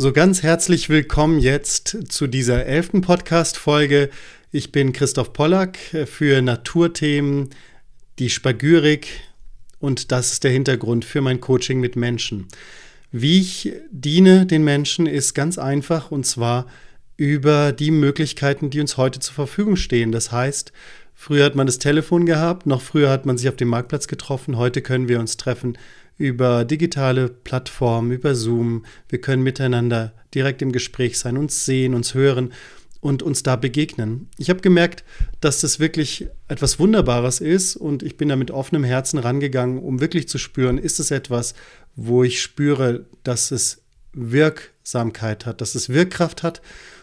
So ganz herzlich willkommen jetzt zu dieser elften Podcast-Folge. Ich bin Christoph Pollack für Naturthemen, die Spagyrik und das ist der Hintergrund für mein Coaching mit Menschen. Wie ich diene den Menschen ist ganz einfach und zwar über die Möglichkeiten, die uns heute zur Verfügung stehen. Das heißt, früher hat man das Telefon gehabt, noch früher hat man sich auf dem Marktplatz getroffen, heute können wir uns treffen über digitale Plattformen, über Zoom. Wir können miteinander direkt im Gespräch sein, uns sehen, uns hören und uns da begegnen. Ich habe gemerkt, dass das wirklich etwas Wunderbares ist und ich bin da mit offenem Herzen rangegangen, um wirklich zu spüren, ist es etwas, wo ich spüre, dass es Wirksamkeit hat, dass es Wirkkraft hat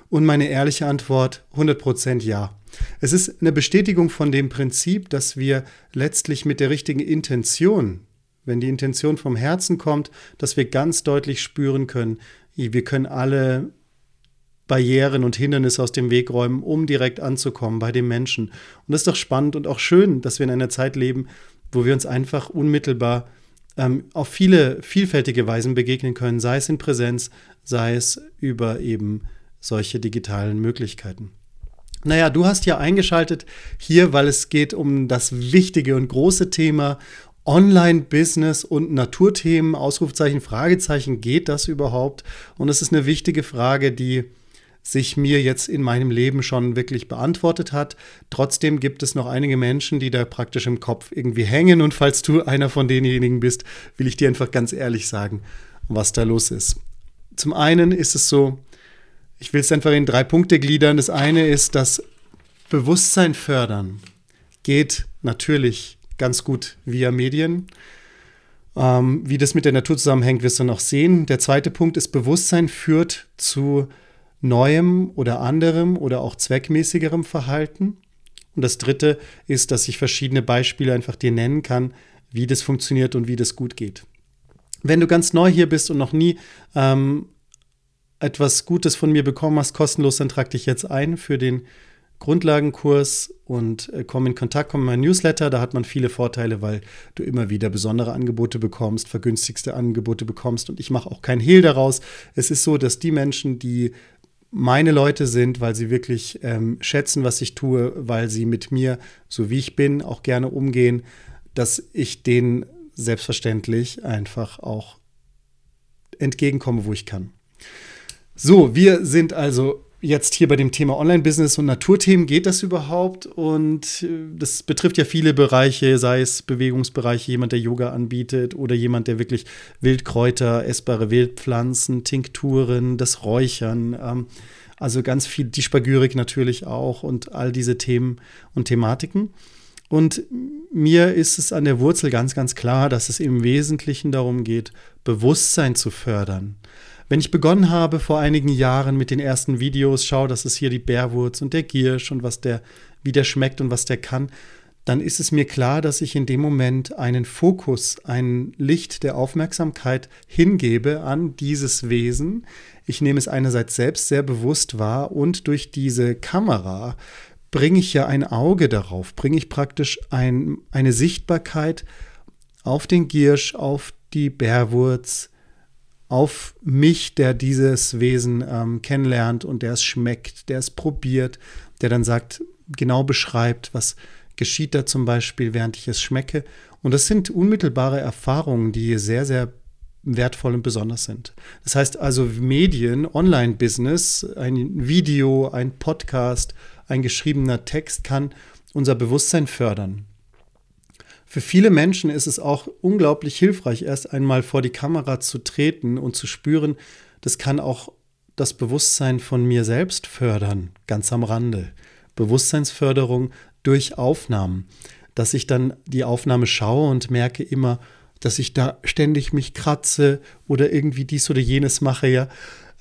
und meine ehrliche Antwort 100% ja. Es ist eine Bestätigung von dem Prinzip, dass wir letztlich mit der richtigen Intention wenn die Intention vom Herzen kommt, dass wir ganz deutlich spüren können, wir können alle Barrieren und Hindernisse aus dem Weg räumen, um direkt anzukommen bei dem Menschen. Und das ist doch spannend und auch schön, dass wir in einer Zeit leben, wo wir uns einfach unmittelbar ähm, auf viele vielfältige Weisen begegnen können, sei es in Präsenz, sei es über eben solche digitalen Möglichkeiten. Naja, du hast ja eingeschaltet hier, weil es geht um das wichtige und große Thema Online-Business und Naturthemen, Ausrufzeichen, Fragezeichen, geht das überhaupt? Und es ist eine wichtige Frage, die sich mir jetzt in meinem Leben schon wirklich beantwortet hat. Trotzdem gibt es noch einige Menschen, die da praktisch im Kopf irgendwie hängen. Und falls du einer von denjenigen bist, will ich dir einfach ganz ehrlich sagen, was da los ist. Zum einen ist es so, ich will es einfach in drei Punkte gliedern. Das eine ist, dass Bewusstsein fördern geht natürlich ganz gut via Medien. Ähm, wie das mit der Natur zusammenhängt, wirst du noch sehen. Der zweite Punkt ist, Bewusstsein führt zu neuem oder anderem oder auch zweckmäßigerem Verhalten. Und das dritte ist, dass ich verschiedene Beispiele einfach dir nennen kann, wie das funktioniert und wie das gut geht. Wenn du ganz neu hier bist und noch nie ähm, etwas Gutes von mir bekommen hast, kostenlos, dann trag dich jetzt ein für den Grundlagenkurs und äh, komm in Kontakt, komm in mein Newsletter. Da hat man viele Vorteile, weil du immer wieder besondere Angebote bekommst, vergünstigste Angebote bekommst. Und ich mache auch kein Hehl daraus. Es ist so, dass die Menschen, die meine Leute sind, weil sie wirklich ähm, schätzen, was ich tue, weil sie mit mir, so wie ich bin, auch gerne umgehen, dass ich denen selbstverständlich einfach auch entgegenkomme, wo ich kann. So, wir sind also jetzt hier bei dem Thema Online-Business und Naturthemen geht das überhaupt? Und äh, das betrifft ja viele Bereiche, sei es Bewegungsbereiche, jemand, der Yoga anbietet oder jemand, der wirklich Wildkräuter, essbare Wildpflanzen, Tinkturen, das Räuchern, ähm, also ganz viel, die Spagyrik natürlich auch und all diese Themen und Thematiken. Und mir ist es an der Wurzel ganz, ganz klar, dass es im Wesentlichen darum geht, Bewusstsein zu fördern. Wenn ich begonnen habe vor einigen Jahren mit den ersten Videos, schau, das ist hier die Bärwurz und der Giersch und was der, wie der schmeckt und was der kann, dann ist es mir klar, dass ich in dem Moment einen Fokus, ein Licht der Aufmerksamkeit hingebe an dieses Wesen. Ich nehme es einerseits selbst sehr bewusst wahr und durch diese Kamera bringe ich ja ein Auge darauf, bringe ich praktisch ein, eine Sichtbarkeit auf den Giersch, auf die Bärwurz, auf mich, der dieses Wesen ähm, kennenlernt und der es schmeckt, der es probiert, der dann sagt, genau beschreibt, was geschieht da zum Beispiel, während ich es schmecke. Und das sind unmittelbare Erfahrungen, die sehr, sehr wertvoll und besonders sind. Das heißt also Medien, Online-Business, ein Video, ein Podcast, ein geschriebener Text kann unser Bewusstsein fördern. Für viele Menschen ist es auch unglaublich hilfreich, erst einmal vor die Kamera zu treten und zu spüren, das kann auch das Bewusstsein von mir selbst fördern, ganz am Rande. Bewusstseinsförderung durch Aufnahmen, dass ich dann die Aufnahme schaue und merke immer, dass ich da ständig mich kratze oder irgendwie dies oder jenes mache, ja.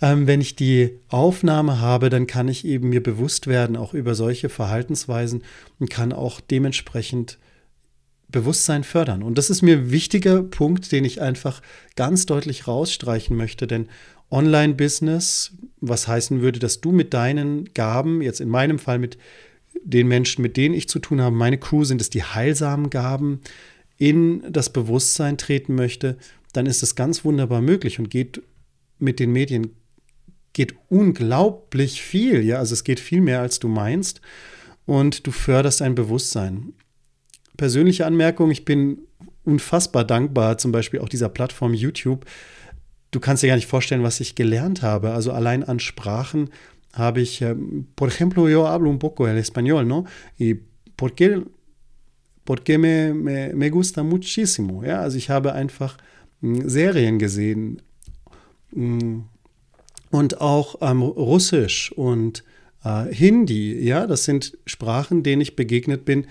ähm, wenn ich die Aufnahme habe, dann kann ich eben mir bewusst werden, auch über solche Verhaltensweisen und kann auch dementsprechend Bewusstsein fördern. Und das ist mir ein wichtiger Punkt, den ich einfach ganz deutlich rausstreichen möchte, denn Online-Business, was heißen würde, dass du mit deinen Gaben, jetzt in meinem Fall mit den Menschen, mit denen ich zu tun habe, meine Crew sind es die heilsamen Gaben, in das Bewusstsein treten möchte, dann ist es ganz wunderbar möglich und geht mit den Medien geht unglaublich viel, ja, also es geht viel mehr als du meinst und du förderst ein Bewusstsein. Persönliche Anmerkung, ich bin unfassbar dankbar, zum Beispiel auch dieser Plattform YouTube. Du kannst dir gar nicht vorstellen, was ich gelernt habe. Also allein an Sprachen habe ich, äh, por ejemplo, yo hablo un poco el español, ¿no? Y por qué, por qué me, me, me gusta muchísimo. Ja? Also ich habe einfach hm, Serien gesehen, mh, und auch ähm, Russisch und äh, Hindi, ja, das sind Sprachen, denen ich begegnet bin,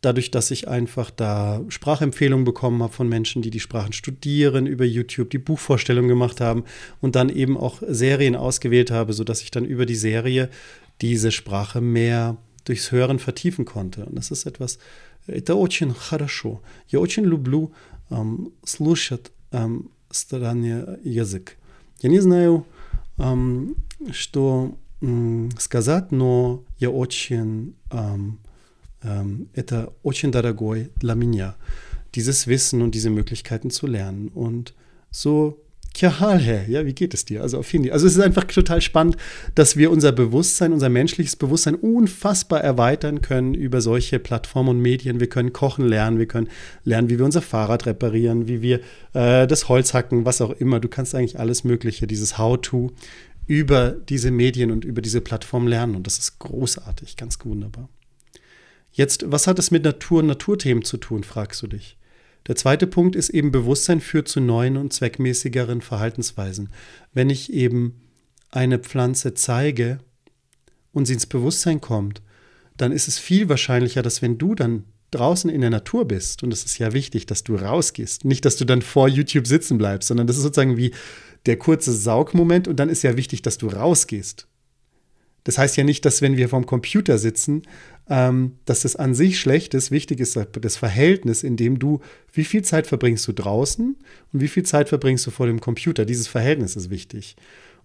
dadurch, dass ich einfach da Sprachempfehlungen bekommen habe von Menschen, die die Sprachen studieren, über YouTube die Buchvorstellung gemacht haben und dann eben auch Serien ausgewählt habe, sodass ich dann über die Serie diese Sprache mehr durchs Hören vertiefen konnte. Und das ist etwas, это очень хорошо. Я очень люблю ähm, слушать ähm, странный язык. Я не знаю, что сказать, но я очень, это очень дорогой для меня, dieses Wissen und diese Möglichkeiten zu lernen. Und so Kjahal, ja, wie geht es dir? Also auf Hindi. Also es ist einfach total spannend, dass wir unser Bewusstsein, unser menschliches Bewusstsein unfassbar erweitern können über solche Plattformen und Medien. Wir können kochen lernen, wir können lernen, wie wir unser Fahrrad reparieren, wie wir äh, das Holz hacken, was auch immer. Du kannst eigentlich alles Mögliche, dieses How-to über diese Medien und über diese Plattform lernen. Und das ist großartig, ganz wunderbar. Jetzt, was hat es mit Natur und Naturthemen zu tun, fragst du dich. Der zweite Punkt ist eben, Bewusstsein führt zu neuen und zweckmäßigeren Verhaltensweisen. Wenn ich eben eine Pflanze zeige und sie ins Bewusstsein kommt, dann ist es viel wahrscheinlicher, dass wenn du dann draußen in der Natur bist, und es ist ja wichtig, dass du rausgehst, nicht, dass du dann vor YouTube sitzen bleibst, sondern das ist sozusagen wie der kurze Saugmoment und dann ist ja wichtig, dass du rausgehst. Das heißt ja nicht, dass wenn wir vorm Computer sitzen, ähm, dass das an sich schlecht ist. Wichtig ist das Verhältnis, in dem du, wie viel Zeit verbringst du draußen und wie viel Zeit verbringst du vor dem Computer. Dieses Verhältnis ist wichtig.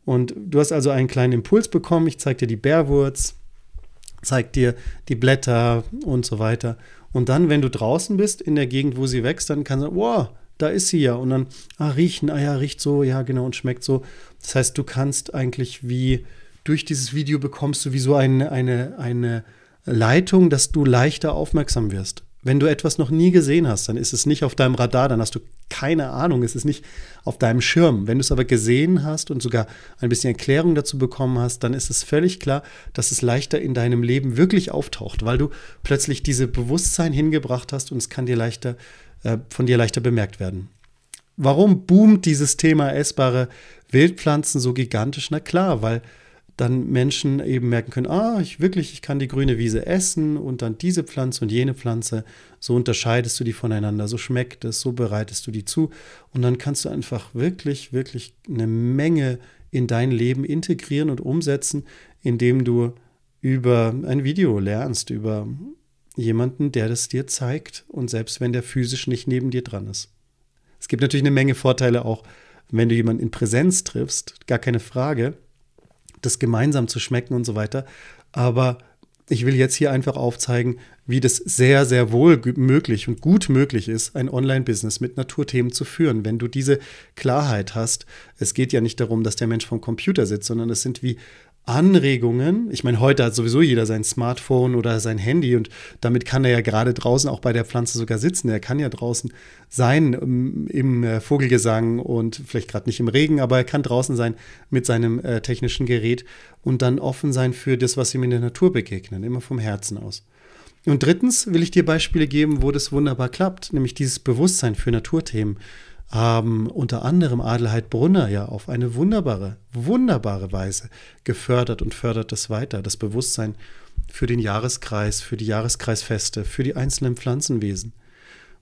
Und du hast also einen kleinen Impuls bekommen. Ich zeige dir die Bärwurz, zeige dir die Blätter und so weiter. Und dann, wenn du draußen bist, in der Gegend, wo sie wächst, dann kannst du, wow, da ist sie ja. Und dann, ah, riechen, ah ja, riecht so, ja, genau, und schmeckt so. Das heißt, du kannst eigentlich wie durch dieses Video bekommst du wie so eine, eine, eine Leitung, dass du leichter aufmerksam wirst. Wenn du etwas noch nie gesehen hast, dann ist es nicht auf deinem Radar, dann hast du keine Ahnung, es ist nicht auf deinem Schirm. Wenn du es aber gesehen hast und sogar ein bisschen Erklärung dazu bekommen hast, dann ist es völlig klar, dass es leichter in deinem Leben wirklich auftaucht, weil du plötzlich diese Bewusstsein hingebracht hast und es kann dir leichter, äh, von dir leichter bemerkt werden. Warum boomt dieses Thema essbare Wildpflanzen so gigantisch? Na klar, weil dann Menschen eben merken können, ah, ich wirklich, ich kann die grüne Wiese essen und dann diese Pflanze und jene Pflanze, so unterscheidest du die voneinander, so schmeckt es, so bereitest du die zu. Und dann kannst du einfach wirklich, wirklich eine Menge in dein Leben integrieren und umsetzen, indem du über ein Video lernst, über jemanden, der das dir zeigt und selbst wenn der physisch nicht neben dir dran ist. Es gibt natürlich eine Menge Vorteile auch, wenn du jemanden in Präsenz triffst, gar keine Frage das gemeinsam zu schmecken und so weiter. Aber ich will jetzt hier einfach aufzeigen, wie das sehr, sehr wohl möglich und gut möglich ist, ein Online-Business mit Naturthemen zu führen, wenn du diese Klarheit hast. Es geht ja nicht darum, dass der Mensch vom Computer sitzt, sondern es sind wie Anregungen. Ich meine, heute hat sowieso jeder sein Smartphone oder sein Handy und damit kann er ja gerade draußen auch bei der Pflanze sogar sitzen. Er kann ja draußen sein im, im äh, Vogelgesang und vielleicht gerade nicht im Regen, aber er kann draußen sein mit seinem äh, technischen Gerät und dann offen sein für das, was ihm in der Natur begegnet, immer vom Herzen aus. Und drittens will ich dir Beispiele geben, wo das wunderbar klappt, nämlich dieses Bewusstsein für Naturthemen haben unter anderem Adelheid Brunner ja auf eine wunderbare, wunderbare Weise gefördert und fördert das weiter, das Bewusstsein für den Jahreskreis, für die Jahreskreisfeste, für die einzelnen Pflanzenwesen.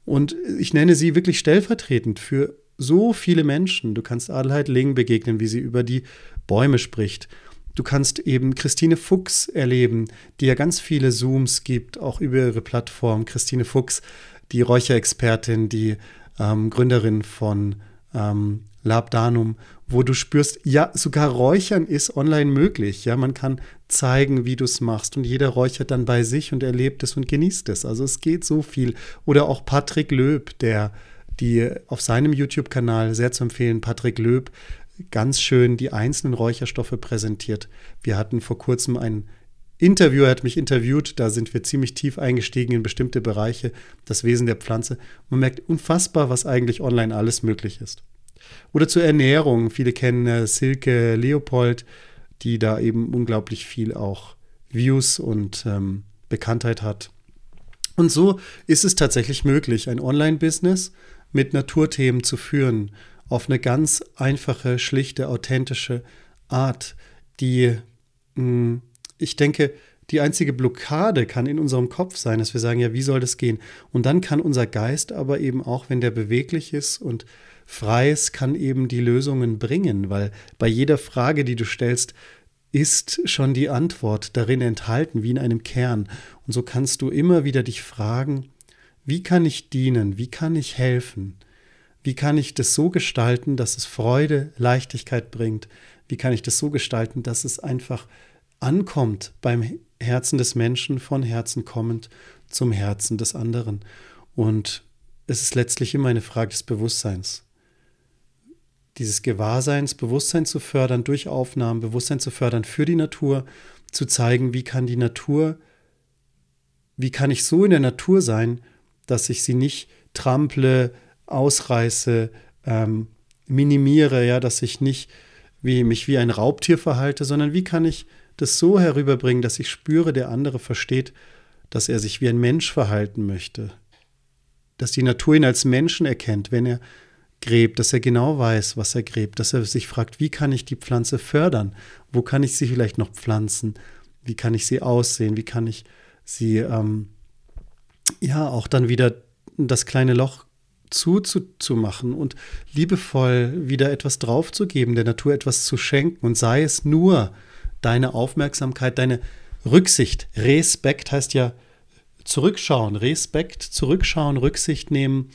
Und ich nenne sie wirklich stellvertretend für so viele Menschen. Du kannst Adelheid Ling begegnen, wie sie über die Bäume spricht. Du kannst eben Christine Fuchs erleben, die ja ganz viele Zooms gibt, auch über ihre Plattform. Christine Fuchs, die Räucherexpertin, die ähm, Gründerin von ähm, Labdanum, wo du spürst, ja, sogar Räuchern ist online möglich. Ja, man kann zeigen, wie du es machst und jeder räuchert dann bei sich und erlebt es und genießt es. Also es geht so viel. Oder auch Patrick Löb, der die auf seinem YouTube-Kanal sehr zu empfehlen, Patrick Löb, ganz schön die einzelnen Räucherstoffe präsentiert. Wir hatten vor kurzem ein Interview, er hat mich interviewt, da sind wir ziemlich tief eingestiegen in bestimmte Bereiche, das Wesen der Pflanze. Man merkt unfassbar, was eigentlich online alles möglich ist. Oder zur Ernährung. Viele kennen äh, Silke Leopold, die da eben unglaublich viel auch Views und ähm, Bekanntheit hat. Und so ist es tatsächlich möglich, ein Online-Business mit Naturthemen zu führen, auf eine ganz einfache, schlichte, authentische Art, die, hm, ich denke, die einzige Blockade kann in unserem Kopf sein, dass wir sagen, ja, wie soll das gehen? Und dann kann unser Geist aber eben auch, wenn der beweglich ist und frei ist, kann eben die Lösungen bringen, weil bei jeder Frage, die du stellst, ist schon die Antwort darin enthalten, wie in einem Kern. Und so kannst du immer wieder dich fragen, wie kann ich dienen? Wie kann ich helfen? Wie kann ich das so gestalten, dass es Freude, Leichtigkeit bringt? Wie kann ich das so gestalten, dass es einfach ankommt beim Herzen des Menschen, von Herzen kommend zum Herzen des anderen? Und es ist letztlich immer eine Frage des Bewusstseins. Dieses Gewahrseins, Bewusstsein zu fördern durch Aufnahmen, Bewusstsein zu fördern für die Natur, zu zeigen, wie kann die Natur, wie kann ich so in der Natur sein, dass ich sie nicht trample, ausreiße, ähm, minimiere, ja, dass ich nicht wie, mich wie ein Raubtier verhalte, sondern wie kann ich das so herüberbringen, dass ich spüre, der andere versteht, dass er sich wie ein Mensch verhalten möchte, dass die Natur ihn als Menschen erkennt, wenn er gräbt, dass er genau weiß, was er gräbt, dass er sich fragt, wie kann ich die Pflanze fördern, wo kann ich sie vielleicht noch pflanzen, wie kann ich sie aussehen, wie kann ich sie ähm, ja auch dann wieder das kleine Loch zuzumachen und liebevoll wieder etwas draufzugeben, der Natur etwas zu schenken und sei es nur deine Aufmerksamkeit, deine Rücksicht. Respekt heißt ja zurückschauen, Respekt, zurückschauen, Rücksicht nehmen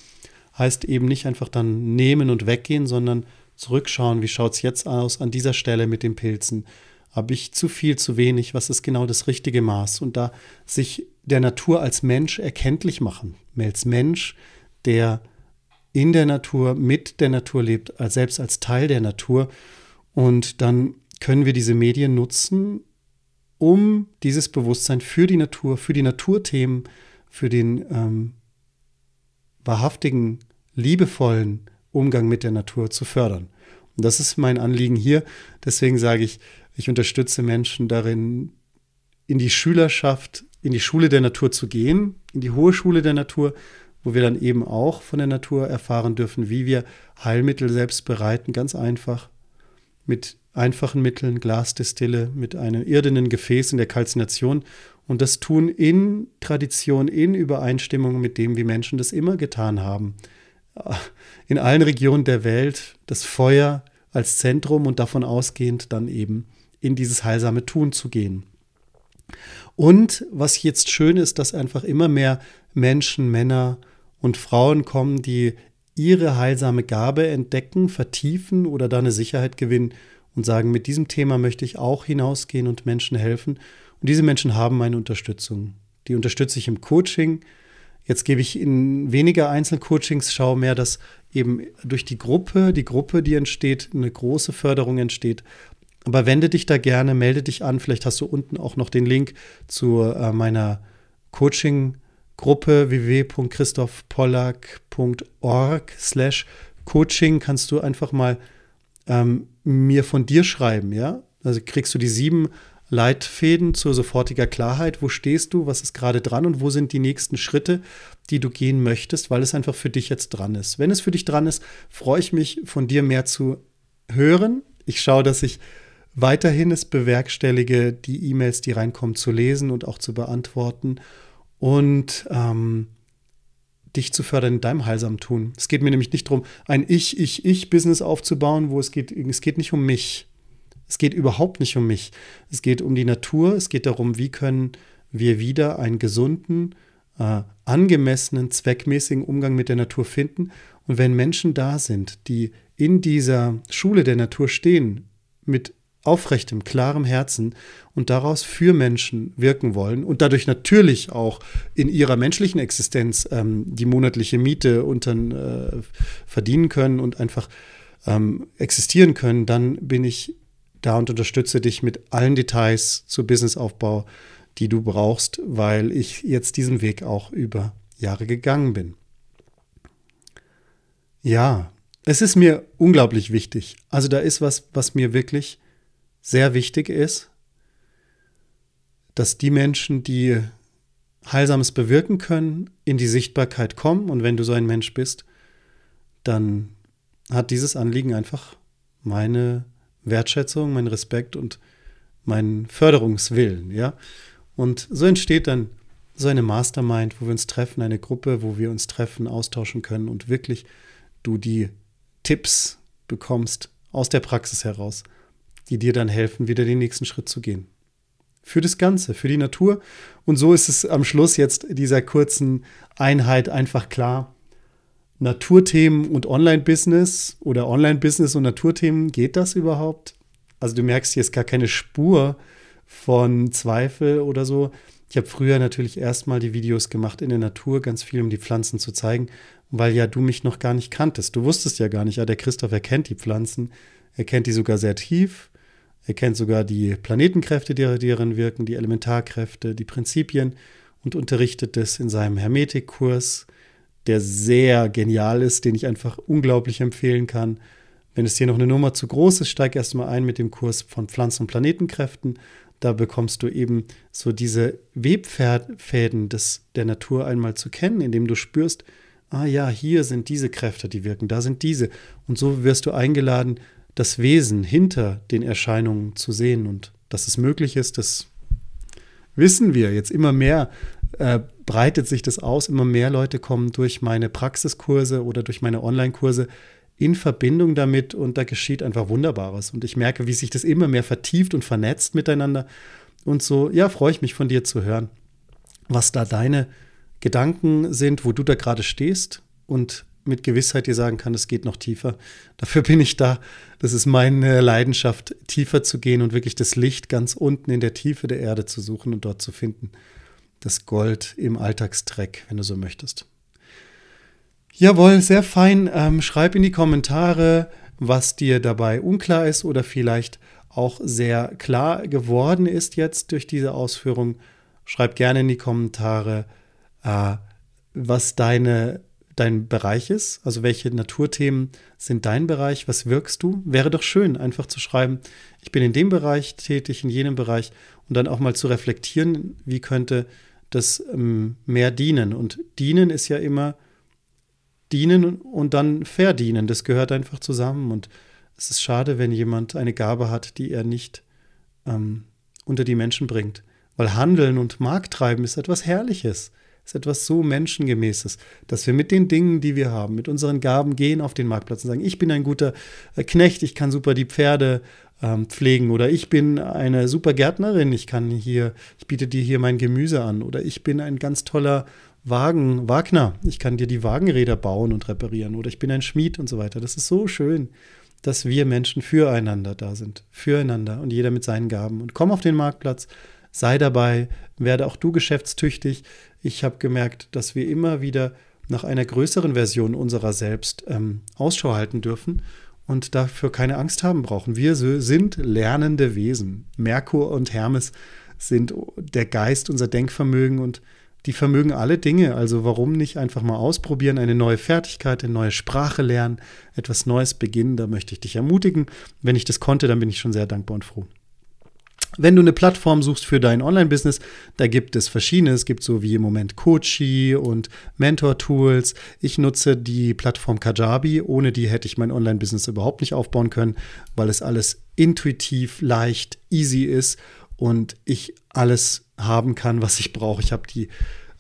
heißt eben nicht einfach dann nehmen und weggehen, sondern zurückschauen, wie schaut es jetzt aus an dieser Stelle mit den Pilzen. Habe ich zu viel, zu wenig? Was ist genau das richtige Maß? Und da sich der Natur als Mensch erkenntlich machen. Als Mensch, der in der Natur, mit der Natur lebt, selbst als Teil der Natur. Und dann können wir diese Medien nutzen, um dieses Bewusstsein für die Natur, für die Naturthemen, für den ähm, wahrhaftigen, liebevollen Umgang mit der Natur zu fördern. Und das ist mein Anliegen hier. Deswegen sage ich, ich unterstütze Menschen darin, in die Schülerschaft in die Schule der Natur zu gehen, in die hohe Schule der Natur, wo wir dann eben auch von der Natur erfahren dürfen, wie wir Heilmittel selbst bereiten, ganz einfach, mit einfachen Mitteln, Glasdestille, mit einem irdenen Gefäß in der Kalzination und das tun in Tradition, in Übereinstimmung mit dem, wie Menschen das immer getan haben. In allen Regionen der Welt das Feuer als Zentrum und davon ausgehend dann eben in dieses heilsame Tun zu gehen. Und was jetzt schön ist, dass einfach immer mehr Menschen, Männer und Frauen kommen, die ihre heilsame Gabe entdecken, vertiefen oder da eine Sicherheit gewinnen und sagen, mit diesem Thema möchte ich auch hinausgehen und Menschen helfen. Und diese Menschen haben meine Unterstützung. Die unterstütze ich im Coaching. Jetzt gebe ich in weniger Einzelcoachings, schaue mehr, dass eben durch die Gruppe, die Gruppe, die entsteht, eine große Förderung entsteht. Aber wende dich da gerne, melde dich an. Vielleicht hast du unten auch noch den Link zu äh, meiner Coaching-Gruppe www.christophpollack.org slash Coaching. Kannst du einfach mal ähm, mir von dir schreiben, ja? Also kriegst du die sieben Leitfäden zur sofortiger Klarheit. Wo stehst du? Was ist gerade dran? Und wo sind die nächsten Schritte, die du gehen möchtest, weil es einfach für dich jetzt dran ist. Wenn es für dich dran ist, freue ich mich, von dir mehr zu hören. Ich schaue, dass ich weiterhin es bewerkstellige, die E-Mails, die reinkommen, zu lesen und auch zu beantworten und ähm, dich zu fördern in deinem heilsamen Tun. Es geht mir nämlich nicht darum, ein Ich, Ich, Ich-Business aufzubauen, wo es geht, es geht nicht um mich, Es geht überhaupt nicht um mich. Es geht um die Natur. Es geht darum, wie können wir wieder einen gesunden, äh, angemessenen, zweckmäßigen Umgang mit der Natur finden. Und wenn Menschen da sind, die in dieser Schule der Natur stehen, mit aufrechtem, klarem Herzen und daraus für Menschen wirken wollen und dadurch natürlich auch in ihrer menschlichen Existenz ähm, die monatliche Miete unter, äh, verdienen können und einfach ähm, existieren können, dann bin ich da und unterstütze dich mit allen Details zu Businessaufbau, die du brauchst, weil ich jetzt diesen Weg auch über Jahre gegangen bin. Ja, es ist mir unglaublich wichtig. Also da ist was, was mir wirklich sehr wichtig ist, dass die Menschen, die Heilsames bewirken können, in die Sichtbarkeit kommen. Und wenn du so ein Mensch bist, dann hat dieses Anliegen einfach meine Wertschätzung, meinen Respekt und meinen Förderungswillen, ja. Und so entsteht dann so eine Mastermind, wo wir uns treffen, eine Gruppe, wo wir uns treffen, austauschen können und wirklich du die Tipps bekommst aus der Praxis heraus, die dir dann helfen, wieder den nächsten Schritt zu gehen. Für das Ganze, für die Natur. Und so ist es am Schluss jetzt dieser kurzen Einheit einfach klar. Naturthemen und Online-Business oder Online-Business und Naturthemen, geht das überhaupt? Also du merkst, hier ist gar keine Spur von Zweifel oder so. Ich habe früher natürlich erstmal die Videos gemacht in der Natur, ganz viel, um die Pflanzen zu zeigen, weil ja du mich noch gar nicht kanntest. Du wusstest ja gar nicht, ja, der Christoph erkennt die Pflanzen, er kennt die sogar sehr tief er kennt sogar die Planetenkräfte, die darin wirken, die Elementarkräfte, die Prinzipien und unterrichtet das in seinem Hermetikkurs, der sehr genial ist, den ich einfach unglaublich empfehlen kann. Wenn es dir noch eine Nummer zu groß ist, steig erstmal ein mit dem Kurs von Pflanzen- und Planetenkräften. Da bekommst du eben so diese Webfäden des, der Natur einmal zu kennen, indem du spürst, ah ja, hier sind diese Kräfte, die wirken, da sind diese. Und so wirst du eingeladen, das Wesen hinter den Erscheinungen zu sehen. Und dass es möglich ist, das wissen wir jetzt immer mehr. Äh, breitet sich das aus, immer mehr Leute kommen durch meine Praxiskurse oder durch meine Online-Kurse in Verbindung damit und da geschieht einfach Wunderbares. Und ich merke, wie sich das immer mehr vertieft und vernetzt miteinander. Und so, ja, freue ich mich von dir zu hören, was da deine Gedanken sind, wo du da gerade stehst und mit Gewissheit dir sagen kann, es geht noch tiefer. Dafür bin ich da. Das ist meine Leidenschaft, tiefer zu gehen und wirklich das Licht ganz unten in der Tiefe der Erde zu suchen und dort zu finden. Das Gold im Alltagstreck, wenn du so möchtest. Jawohl, sehr fein. Ähm, schreib in die Kommentare, was dir dabei unklar ist oder vielleicht auch sehr klar geworden ist jetzt durch diese Ausführung. Schreib gerne in die Kommentare, äh, was deine dein Bereich ist, also welche Naturthemen sind dein Bereich, was wirkst du? Wäre doch schön, einfach zu schreiben, ich bin in dem Bereich tätig, in jenem Bereich und dann auch mal zu reflektieren, wie könnte das ähm, mehr dienen. Und dienen ist ja immer dienen und dann verdienen, das gehört einfach zusammen und es ist schade, wenn jemand eine Gabe hat, die er nicht ähm, unter die Menschen bringt. Weil Handeln und Markttreiben ist etwas Herrliches ist etwas so Menschengemäßes, dass wir mit den Dingen, die wir haben, mit unseren Gaben gehen auf den Marktplatz und sagen, ich bin ein guter äh, Knecht, ich kann super die Pferde ähm, pflegen oder ich bin eine super Gärtnerin, ich kann hier, ich biete dir hier mein Gemüse an oder ich bin ein ganz toller Wagen, Wagner, ich kann dir die Wagenräder bauen und reparieren oder ich bin ein Schmied und so weiter. Das ist so schön, dass wir Menschen füreinander da sind, füreinander und jeder mit seinen Gaben und komm auf den Marktplatz, sei dabei, werde auch du geschäftstüchtig. Ich habe gemerkt, dass wir immer wieder nach einer größeren Version unserer selbst ähm, Ausschau halten dürfen und dafür keine Angst haben brauchen. Wir sind lernende Wesen. Merkur und Hermes sind der Geist, unser Denkvermögen und die vermögen alle Dinge. Also warum nicht einfach mal ausprobieren, eine neue Fertigkeit, eine neue Sprache lernen, etwas Neues beginnen. Da möchte ich dich ermutigen. Wenn ich das konnte, dann bin ich schon sehr dankbar und froh. Wenn du eine Plattform suchst für dein Online-Business, da gibt es verschiedene. Es gibt so wie im Moment Coachy und Mentor-Tools. Ich nutze die Plattform Kajabi. Ohne die hätte ich mein Online-Business überhaupt nicht aufbauen können, weil es alles intuitiv, leicht, easy ist und ich alles haben kann, was ich brauche. Ich habe die,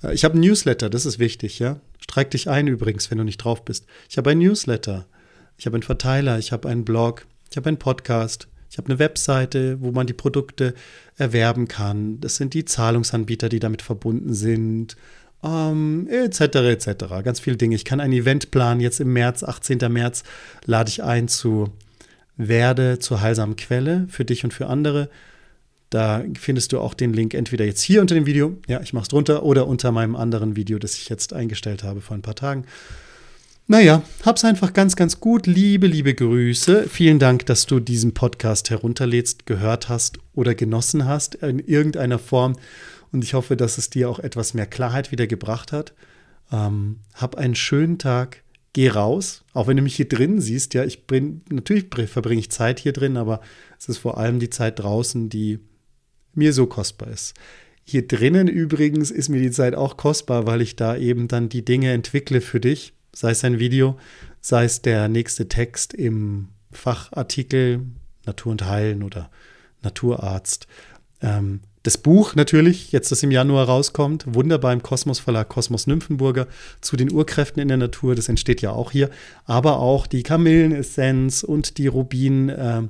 äh, ich habe ein Newsletter, das ist wichtig, ja. Streik dich ein übrigens, wenn du nicht drauf bist. Ich habe ein Newsletter, ich habe einen Verteiler, ich habe einen Blog, ich habe einen Podcast, Ich habe eine Webseite, wo man die Produkte erwerben kann. Das sind die Zahlungsanbieter, die damit verbunden sind, ähm, etc. etc. Ganz viele Dinge. Ich kann ein Event planen. Jetzt im März, 18. März, lade ich ein zu Werde zur heilsamen Quelle für dich und für andere. Da findest du auch den Link entweder jetzt hier unter dem Video, ja, ich mache es drunter, oder unter meinem anderen Video, das ich jetzt eingestellt habe vor ein paar Tagen. Naja, hab's einfach ganz, ganz gut. Liebe, liebe Grüße. Vielen Dank, dass du diesen Podcast herunterlädst, gehört hast oder genossen hast in irgendeiner Form. Und ich hoffe, dass es dir auch etwas mehr Klarheit wieder gebracht hat. Ähm, hab einen schönen Tag. Geh raus, auch wenn du mich hier drin siehst. Ja, ich bin, natürlich verbringe ich Zeit hier drin, aber es ist vor allem die Zeit draußen, die mir so kostbar ist. Hier drinnen übrigens ist mir die Zeit auch kostbar, weil ich da eben dann die Dinge entwickle für dich sei es ein Video, sei es der nächste Text im Fachartikel Natur und Heilen oder Naturarzt. Ähm, das Buch natürlich, jetzt das im Januar rauskommt, wunderbar im Kosmos Verlag Kosmos Nymphenburger zu den Urkräften in der Natur, das entsteht ja auch hier, aber auch die Kamillenessenz und die Rubin, äh,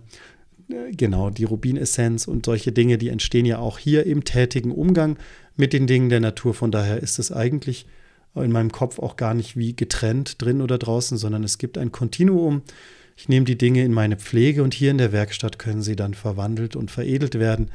genau, die Rubinessenz und solche Dinge, die entstehen ja auch hier im tätigen Umgang mit den Dingen der Natur. Von daher ist es eigentlich in meinem Kopf auch gar nicht wie getrennt drin oder draußen, sondern es gibt ein Kontinuum. Ich nehme die Dinge in meine Pflege und hier in der Werkstatt können sie dann verwandelt und veredelt werden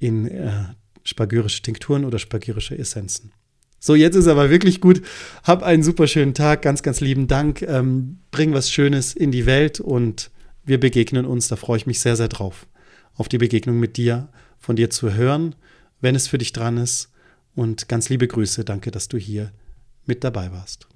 in äh, spagyrische Tinkturen oder spagyrische Essenzen. So, jetzt ist aber wirklich gut. Hab einen super schönen Tag. Ganz, ganz lieben Dank. Ähm, bring was Schönes in die Welt und wir begegnen uns. Da freue ich mich sehr, sehr drauf. Auf die Begegnung mit dir, von dir zu hören, wenn es für dich dran ist. Und ganz liebe Grüße. Danke, dass du hier bist mit dabei warst.